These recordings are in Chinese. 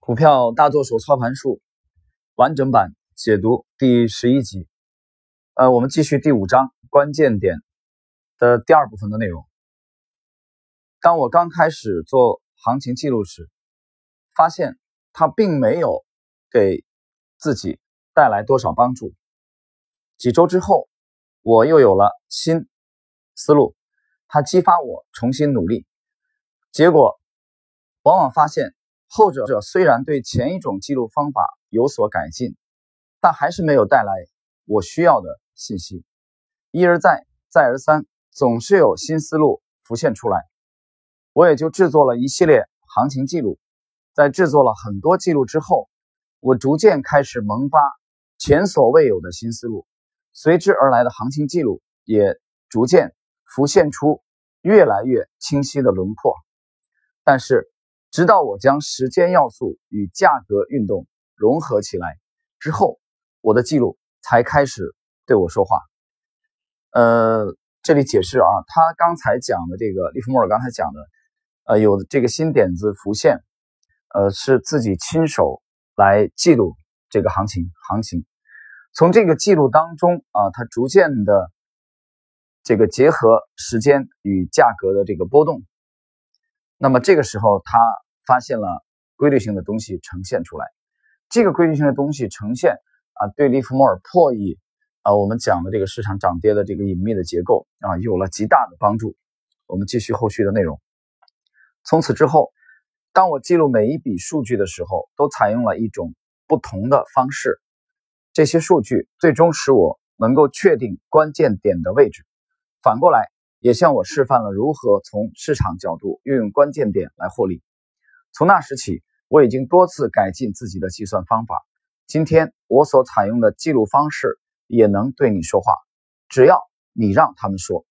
股票大作手操盘术完整版解读第十一集。呃，我们继续第五章关键点的第二部分的内容。当我刚开始做行情记录时，发现它并没有给自己带来多少帮助。几周之后，我又有了新思路，它激发我重新努力。结果往往发现。后者者虽然对前一种记录方法有所改进，但还是没有带来我需要的信息。一而再，再而三，总是有新思路浮现出来，我也就制作了一系列行情记录。在制作了很多记录之后，我逐渐开始萌发前所未有的新思路，随之而来的行情记录也逐渐浮现出越来越清晰的轮廓。但是，直到我将时间要素与价格运动融合起来之后，我的记录才开始对我说话。呃，这里解释啊，他刚才讲的这个利弗莫尔刚才讲的，呃，有这个新点子浮现，呃，是自己亲手来记录这个行情，行情从这个记录当中啊，他逐渐的这个结合时间与价格的这个波动。那么这个时候，他发现了规律性的东西呈现出来。这个规律性的东西呈现啊，对利弗莫尔破译啊，我们讲的这个市场涨跌的这个隐秘的结构啊，有了极大的帮助。我们继续后续的内容。从此之后，当我记录每一笔数据的时候，都采用了一种不同的方式。这些数据最终使我能够确定关键点的位置。反过来。也向我示范了如何从市场角度运用关键点来获利。从那时起，我已经多次改进自己的计算方法。今天我所采用的记录方式也能对你说话，只要你让他们说。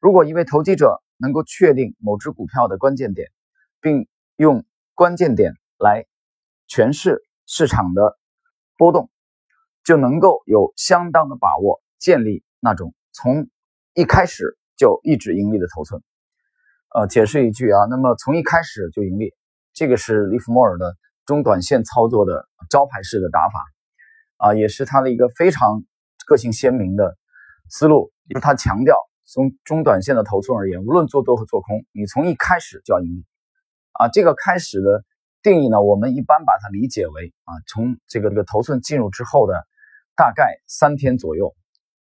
如果一位投机者能够确定某只股票的关键点，并用关键点来诠释市场的波动，就能够有相当的把握建立那种从一开始。就一直盈利的头寸，呃，解释一句啊，那么从一开始就盈利，这个是利弗莫尔的中短线操作的招牌式的打法，啊，也是他的一个非常个性鲜明的思路。就是他强调，从中短线的头寸而言，无论做多和做空，你从一开始就要盈利，啊，这个开始的定义呢，我们一般把它理解为啊，从这个这个头寸进入之后的大概三天左右，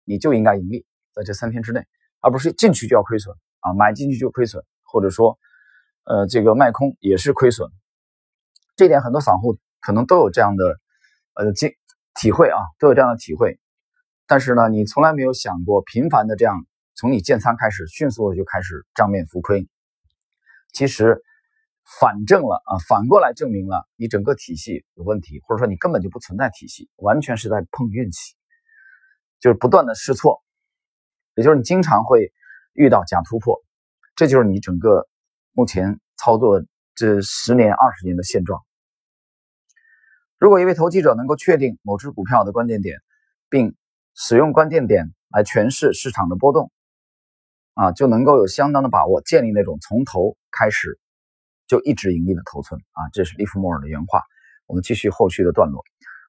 你就应该盈利，在这三天之内。而不是进去就要亏损啊，买进去就亏损，或者说，呃，这个卖空也是亏损。这点很多散户可能都有这样的呃经体会啊，都有这样的体会。但是呢，你从来没有想过频繁的这样从你建仓开始，迅速的就开始账面浮亏。其实反证了啊，反过来证明了你整个体系有问题，或者说你根本就不存在体系，完全是在碰运气，就是不断的试错。也就是你经常会遇到假突破，这就是你整个目前操作这十年、二十年的现状。如果一位投机者能够确定某只股票的关键点，并使用关键点来诠释市场的波动，啊，就能够有相当的把握建立那种从头开始就一直盈利的头寸啊。这是利弗莫尔的原话。我们继续后续的段落。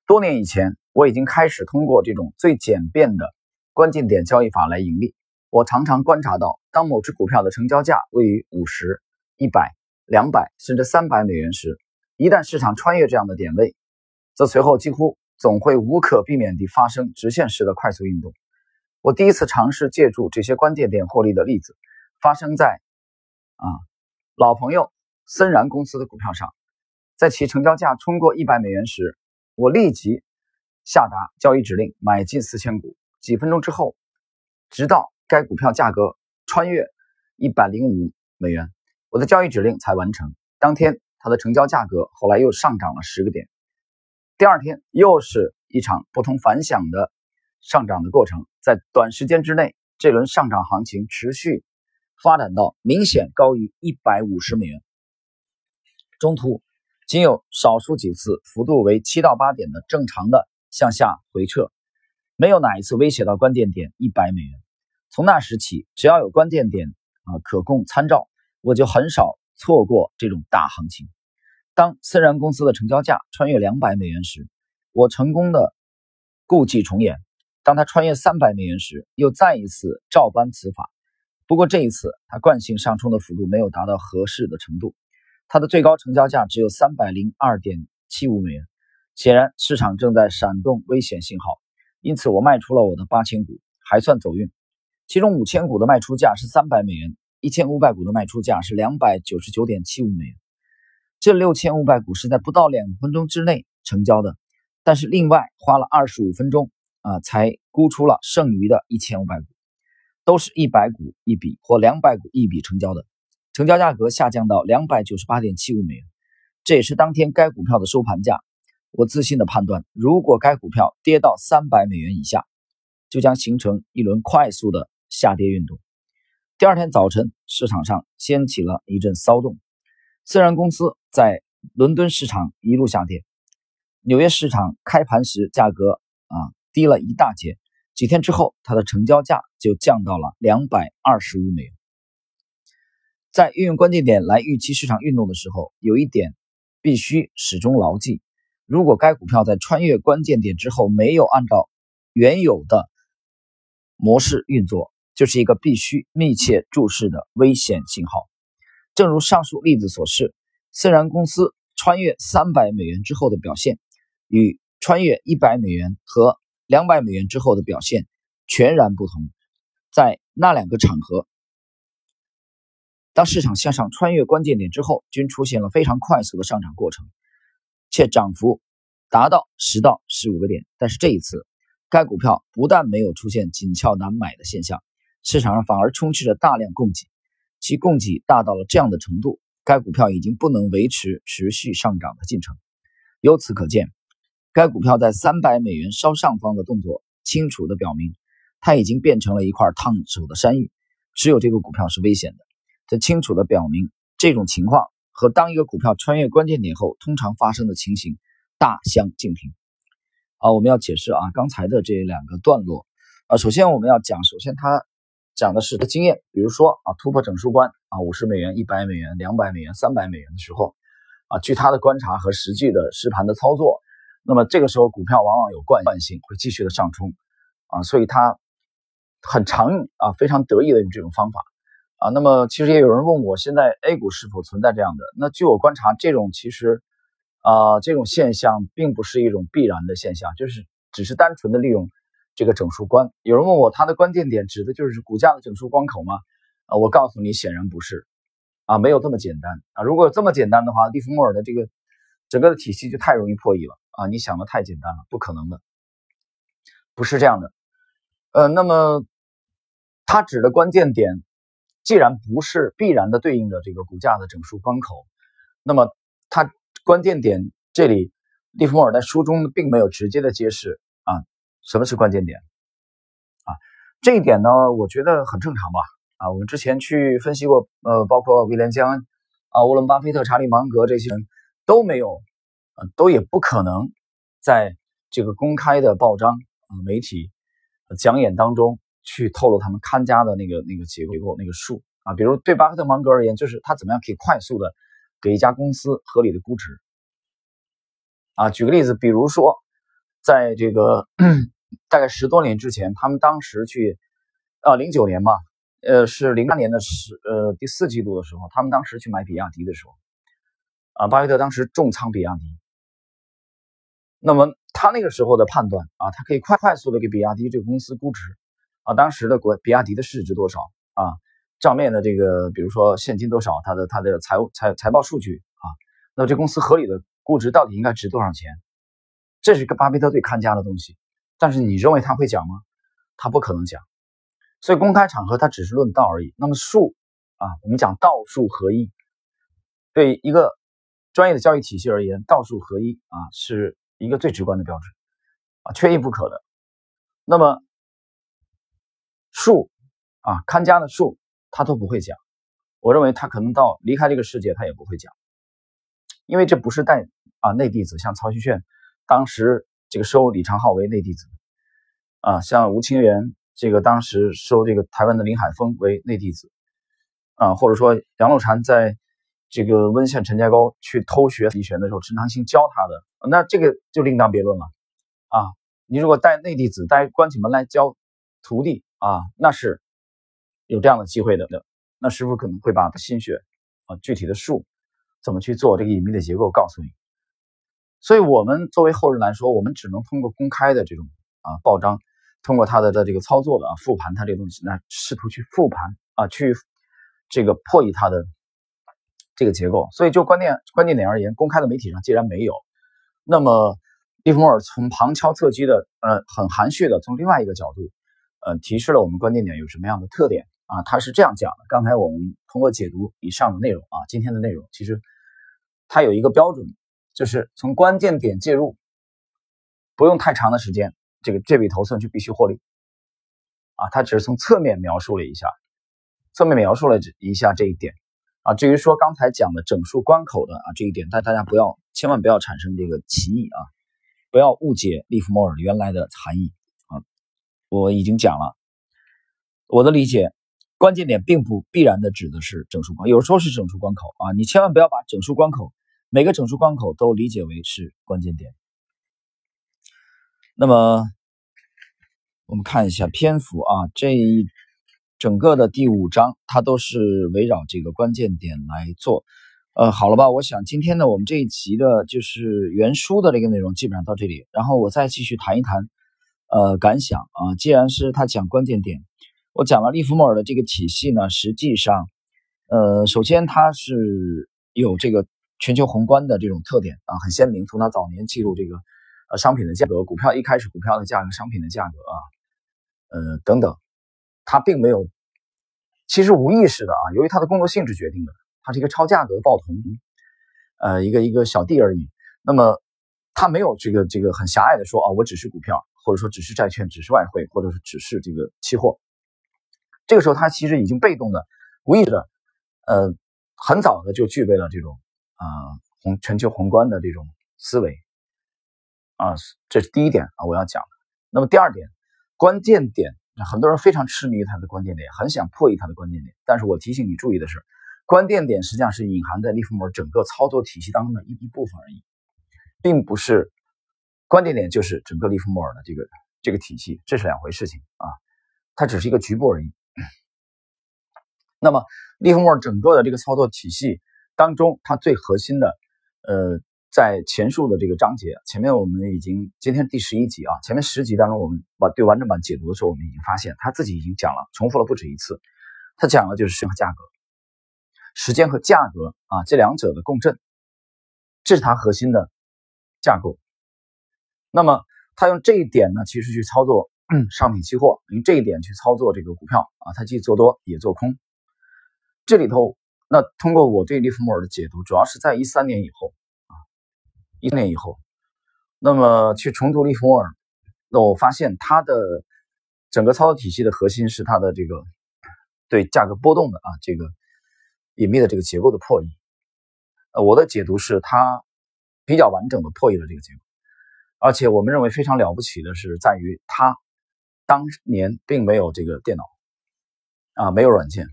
多年以前，我已经开始通过这种最简便的。关键点交易法来盈利。我常常观察到，当某只股票的成交价位于五十、一百、两百甚至三百美元时，一旦市场穿越这样的点位，则随后几乎总会无可避免地发生直线式的快速运动。我第一次尝试借助这些关键点获利的例子，发生在啊老朋友森然公司的股票上。在其成交价冲过一百美元时，我立即下达交易指令，买进四千股。几分钟之后，直到该股票价格穿越一百零五美元，我的交易指令才完成。当天，它的成交价格后来又上涨了十个点。第二天，又是一场不同凡响的上涨的过程。在短时间之内，这轮上涨行情持续发展到明显高于一百五十美元。中途仅有少数几次幅度为七到八点的正常的向下回撤。没有哪一次威胁到关键点一百美元。从那时起，只要有关键点啊可供参照，我就很少错过这种大行情。当森然公司的成交价穿越两百美元时，我成功的故伎重演；当它穿越三百美元时，又再一次照搬此法。不过这一次，它惯性上冲的幅度没有达到合适的程度，它的最高成交价只有三百零二点七五美元。显然，市场正在闪动危险信号，因此我卖出了我的八千股，还算走运。其中五千股的卖出价是三百美元，一千五百股的卖出价是两百九十九点七五美元。这六千五百股是在不到两分钟之内成交的，但是另外花了二十五分钟啊，才估出了剩余的一千五百股，都是一百股一笔或两百股一笔成交的，成交价格下降到两百九十八点七五美元，这也是当天该股票的收盘价。我自信的判断，如果该股票跌到三百美元以下，就将形成一轮快速的下跌运动。第二天早晨，市场上掀起了一阵骚动。虽然公司在伦敦市场一路下跌，纽约市场开盘时价格啊低了一大截，几天之后它的成交价就降到了两百二十五美元。在运用关键点来预期市场运动的时候，有一点必须始终牢记：如果该股票在穿越关键点之后没有按照原有的模式运作，就是一个必须密切注视的危险信号。正如上述例子所示，虽然公司穿越三百美元之后的表现，与穿越一百美元和两百美元之后的表现全然不同。在那两个场合，当市场向上穿越关键点之后，均出现了非常快速的上涨过程，且涨幅达到十到十五个点。但是这一次，该股票不但没有出现紧俏难买的现象，市场上反而充斥着大量供给。其供给大到了这样的程度，该股票已经不能维持持续上涨的进程。由此可见，该股票在三百美元稍上方的动作，清楚地表明，它已经变成了一块烫手的山芋。只有这个股票是危险的。这清楚地表明，这种情况和当一个股票穿越关键点后通常发生的情形大相径庭。啊，我们要解释啊，刚才的这两个段落啊，首先我们要讲，首先它。讲的是的经验，比如说啊，突破整数关啊，五十美元、一百美元、两百美元、三百美元的时候，啊，据他的观察和实际的实盘的操作，那么这个时候股票往往有惯性，会继续的上冲，啊，所以他很常用啊，非常得意的用这种方法，啊，那么其实也有人问我，现在 A 股是否存在这样的？那据我观察，这种其实啊，这种现象并不是一种必然的现象，就是只是单纯的利用。这个整数关，有人问我，它的关键点指的就是股价的整数关口吗？啊，我告诉你，显然不是，啊，没有这么简单啊。如果这么简单的话，利弗莫尔的这个整个的体系就太容易破译了啊。你想的太简单了，不可能的，不是这样的。呃，那么它指的关键点，既然不是必然的对应的这个股价的整数关口，那么它关键点这里，利弗莫尔在书中并没有直接的揭示。什么是关键点？啊，这一点呢，我觉得很正常吧。啊，我们之前去分析过，呃，包括威廉·江、啊，沃伦·巴菲特、查理·芒格这些人都没有，呃，都也不可能在这个公开的报章啊、媒体讲演当中去透露他们看家的那个那个结构、那个数啊。比如对巴菲特、芒格而言，就是他怎么样可以快速的给一家公司合理的估值啊。举个例子，比如说。在这个大概十多年之前，他们当时去，啊，零九年吧，呃，是零八年的十呃第四季度的时候，他们当时去买比亚迪的时候，啊，巴菲特当时重仓比亚迪。那么他那个时候的判断啊，他可以快快速的给比亚迪这个公司估值，啊，当时的国比亚迪的市值多少啊，账面的这个比如说现金多少，它的它的财务财财报数据啊，那这公司合理的估值到底应该值多少钱？这是个巴菲特最看家的东西，但是你认为他会讲吗？他不可能讲，所以公开场合他只是论道而已。那么术啊，我们讲道术合一，对一个专业的交易体系而言，道术合一啊是一个最直观的标准啊，缺一不可的。那么术啊，看家的术他都不会讲，我认为他可能到离开这个世界他也不会讲，因为这不是带啊内弟子，像曹旭炫。当时这个收李长浩为内弟子，啊，像吴清源这个当时收这个台湾的林海峰为内弟子，啊，或者说杨露禅在这个温县陈家沟去偷学李玄的时候，陈长兴教他的，那这个就另当别论了啊。你如果带内弟子带关起门来教徒弟啊，那是有这样的机会的。那师傅可能会把心血啊具体的术怎么去做这个隐秘的结构告诉你。所以，我们作为后人来说，我们只能通过公开的这种啊报章，通过他的的这个操作的啊复盘他这个东西，那试图去复盘啊去这个破译他的这个结构。所以，就关键关键点而言，公开的媒体上既然没有，那么。利弗莫尔从旁敲侧击的，呃，很含蓄的从另外一个角度，呃，提示了我们关键点有什么样的特点啊？他是这样讲的。刚才我们通过解读以上的内容啊，今天的内容其实它有一个标准，就是从关键点介入，不用太长的时间，这个这笔头寸就必须获利啊。他只是从侧面描述了一下，侧面描述了一下这一点啊。至于说刚才讲的整数关口的啊这一点，但大家不要千万不要产生这个歧义啊。不要误解利弗莫尔原来的含义啊！我已经讲了，我的理解，关键点并不必然的指的是整数关，有时候是整数关口啊！你千万不要把整数关口每个整数关口都理解为是关键点。那么，我们看一下篇幅啊，这一整个的第五章，它都是围绕这个关键点来做。呃，好了吧，我想今天呢，我们这一集的就是原书的这个内容基本上到这里，然后我再继续谈一谈，呃，感想啊。既然是他讲关键点，我讲了利弗莫尔的这个体系呢，实际上，呃，首先它是有这个全球宏观的这种特点啊，很鲜明。从他早年记录这个呃商品的价格，股票一开始股票的价格、商品的价格啊，呃等等，他并没有，其实无意识的啊，由于他的工作性质决定的。它是一个超价格报童，呃，一个一个小弟而已。那么，他没有这个这个很狭隘的说啊，我只是股票，或者说只是债券，只是外汇，或者是只是这个期货。这个时候，他其实已经被动的、无意识的，呃，很早的就具备了这种啊宏全球宏观的这种思维啊。这是第一点啊，我要讲的。那么第二点，关键点，很多人非常痴迷于它的关键点，很想破译它的关键点。但是我提醒你注意的是。关键点实际上是隐含在利弗莫尔整个操作体系当中的一一部分而已，并不是关键点就是整个利弗莫尔的这个这个体系，这是两回事情啊，它只是一个局部而已。那么利弗莫尔整个的这个操作体系当中，它最核心的，呃，在前述的这个章节前面，我们已经今天第十一集啊，前面十集当中，我们把对完整版解读的时候，我们已经发现他自己已经讲了，重复了不止一次，他讲的就是时间和价格。时间和价格啊，这两者的共振，这是它核心的架构。那么，他用这一点呢，其实去操作商品期货，用这一点去操作这个股票啊，它既做多也做空。这里头，那通过我对利弗莫尔的解读，主要是在一三年以后啊，一三年以后，那么去重读利弗莫尔，那我发现他的整个操作体系的核心是他的这个对价格波动的啊这个。隐秘的这个结构的破译，呃，我的解读是它比较完整的破译了这个结构，而且我们认为非常了不起的是在于它当年并没有这个电脑啊，没有软件，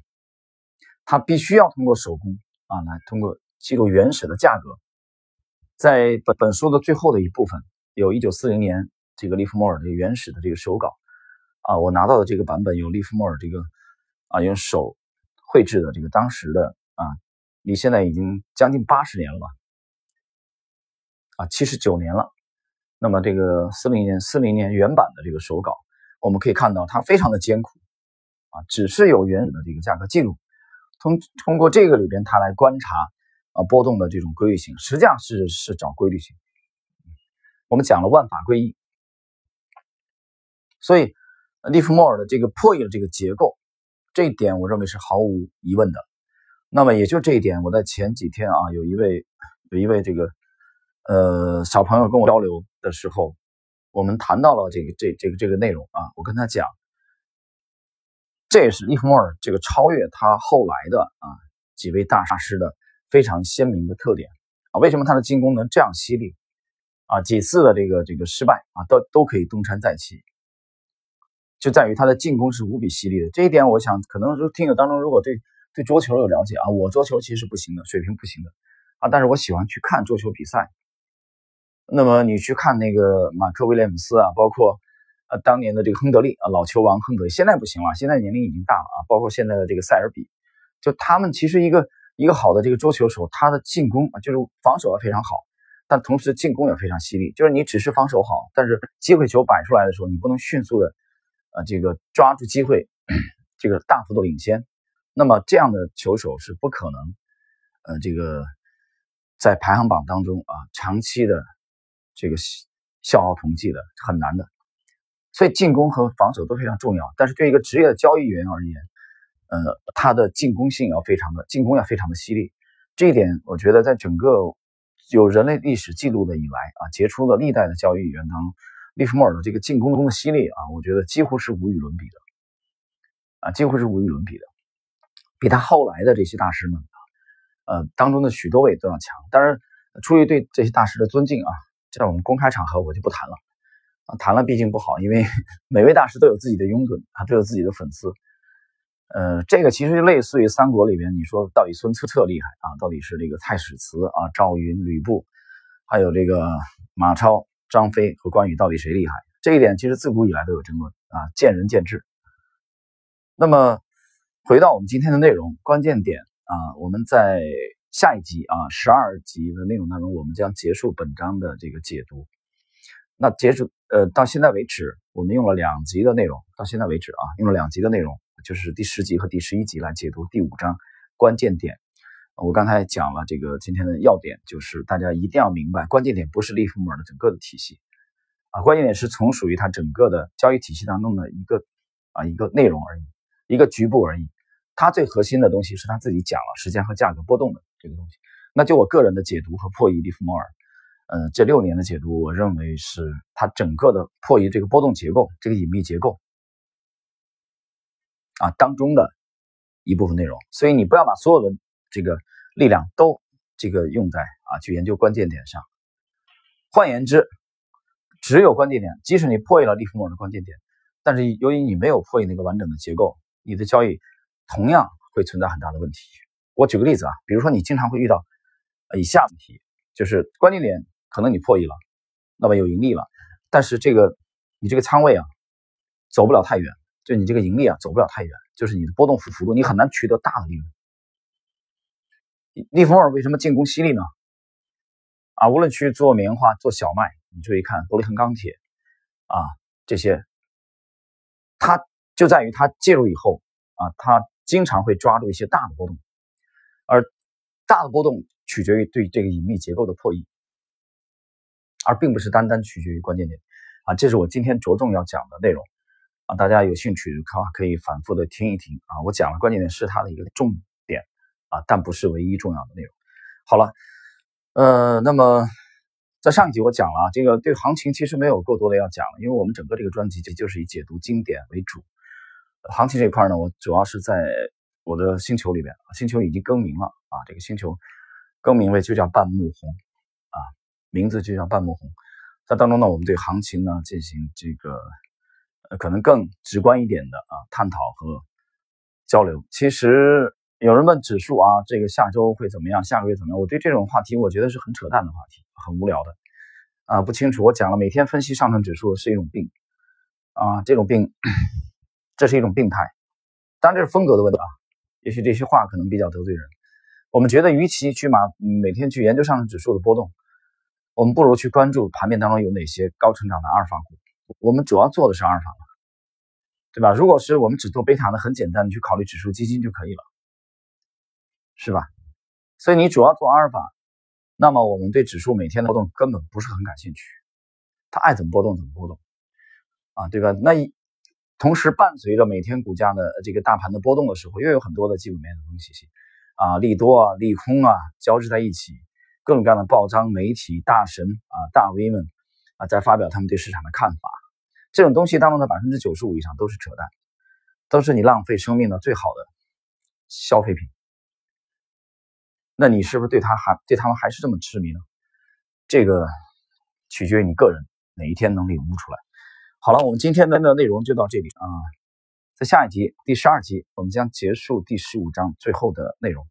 它必须要通过手工啊来通过记录原始的价格，在本本书的最后的一部分有一九四零年这个利弗莫尔的原始的这个手稿啊，我拿到的这个版本有利弗莫尔这个啊用手。绘制的这个当时的啊，离现在已经将近八十年了吧？啊，七十九年了。那么这个四零年四零年原版的这个手稿，我们可以看到它非常的艰苦啊，只是有原始的这个价格记录，通通过这个里边他来观察啊波动的这种规律性，实际上是是找规律性。我们讲了万法归一，所以利弗莫尔的这个破译了这个结构。这一点我认为是毫无疑问的。那么也就这一点，我在前几天啊，有一位有一位这个呃小朋友跟我交流的时候，我们谈到了这个这这个这个内容啊。我跟他讲，这也是利弗莫尔这个超越他后来的啊几位大师的非常鲜明的特点啊。为什么他的进攻能这样犀利啊？几次的这个这个失败啊，都都可以东山再起。就在于他的进攻是无比犀利的这一点，我想可能说听友当中如果对对桌球有了解啊，我桌球其实不行的，水平不行的啊，但是我喜欢去看桌球比赛。那么你去看那个马克威廉姆斯啊，包括呃当年的这个亨德利啊，老球王亨德利，现在不行了，现在年龄已经大了啊，包括现在的这个塞尔比，就他们其实一个一个好的这个桌球手，他的进攻啊就是防守也非常好，但同时进攻也非常犀利，就是你只是防守好，但是机会球摆出来的时候，你不能迅速的呃这个抓住机会，这个大幅度领先，那么这样的球手是不可能呃这个在排行榜当中啊长期的。这个消耗统计的很难的，所以进攻和防守都非常重要。但是对一个职业的交易员而言，呃，他的进攻性要非常的，进攻要非常的犀利。这一点，我觉得在整个有人类历史记录的以来啊，杰出的历代的交易员当中，利弗莫尔的这个进攻中的犀利啊，我觉得几乎是无与伦比的，啊，几乎是无与伦比的，比他后来的这些大师们，呃，当中的许多位都要强。当然，出于对这些大师的尊敬啊。在我们公开场合，我就不谈了啊，谈了毕竟不好，因为 每位大师都有自己的拥趸啊，都有自己的粉丝。呃，这个其实类似于三国里边，你说到底孙策策厉害啊，到底是这个太史慈啊、赵云、吕布，还有这个马超、张飞和关羽，到底谁厉害？这一点其实自古以来都有争论啊，见仁见智。那么回到我们今天的内容，关键点啊，我们在。下一集啊，十二集的内容当中，我们将结束本章的这个解读。那截止呃到现在为止，我们用了两集的内容。到现在为止啊，用了两集的内容，就是第十集和第十一集来解读第五章关键点。我刚才讲了这个今天的要点，就是大家一定要明白，关键点不是利弗莫尔的整个的体系啊，关键点是从属于他整个的交易体系当中的一个啊一个内容而已，一个局部而已。他最核心的东西是他自己讲了时间和价格波动的这个东西。那就我个人的解读和破译利弗莫尔，嗯，这六年的解读，我认为是它整个的破译这个波动结构、这个隐秘结构啊当中的一部分内容。所以你不要把所有的这个力量都这个用在啊去研究关键点上。换言之，只有关键点，即使你破译了利弗莫尔的关键点，但是由于你没有破译那个完整的结构，你的交易。同样会存在很大的问题。我举个例子啊，比如说你经常会遇到以下问题，就是关键点可能你破译了，那么有盈利了，但是这个你这个仓位啊走不了太远，就你这个盈利啊走不了太远，就是你的波动幅幅度你很难取得大的利润。利弗莫尔为什么进攻犀利呢？啊，无论去做棉花、做小麦，你注意看伯利恒钢铁啊这些，它就在于它介入以后啊，它。经常会抓住一些大的波动，而大的波动取决于对这个隐秘结构的破译，而并不是单单取决于关键点啊。这是我今天着重要讲的内容啊。大家有兴趣的话，可以反复的听一听啊。我讲了关键点是它的一个重点啊，但不是唯一重要的内容。好了，呃，那么在上一集我讲了这个对行情其实没有过多的要讲，因为我们整个这个专辑就就是以解读经典为主。行情这一块呢，我主要是在我的星球里边，星球已经更名了啊，这个星球更名为就叫半木红，名字就叫半木红。在当中呢，我们对行情呢进行这个呃可能更直观一点的啊探讨和交流。其实有人问指数啊，这个下周会怎么样，下个月怎么样？我对这种话题，我觉得是很扯淡的话题，很无聊的啊，不清楚。我讲了，每天分析上证指数是一种病啊，这种病。这是一种病态，当然这是风格的问题啊。也许这些话可能比较得罪人。我们觉得，与其去马每天去研究上证指数的波动，我们不如去关注盘面当中有哪些高成长的阿尔法股。我们主要做的是阿尔法，对吧？如果是我们只做贝塔的，很简单，你去考虑指数基金就可以了，是吧？所以你主要做阿尔法，那么我们对指数每天的波动根本不是很感兴趣，它爱怎么波动怎么波动啊，对吧？那。同时，伴随着每天股价的这个大盘的波动的时候，又有很多的基本面的东西，啊，利多啊，利空啊，交织在一起，各种各样的报章、媒体、大神啊、大 V 们啊，在发表他们对市场的看法。这种东西当中的百分之九十五以上都是扯淡，都是你浪费生命的最好的消费品。那你是不是对他还对他们还是这么痴迷呢？这个取决于你个人哪一天能领悟出来。好了，我们今天的内容就到这里啊。在下一集第十二集，我们将结束第十五章最后的内容。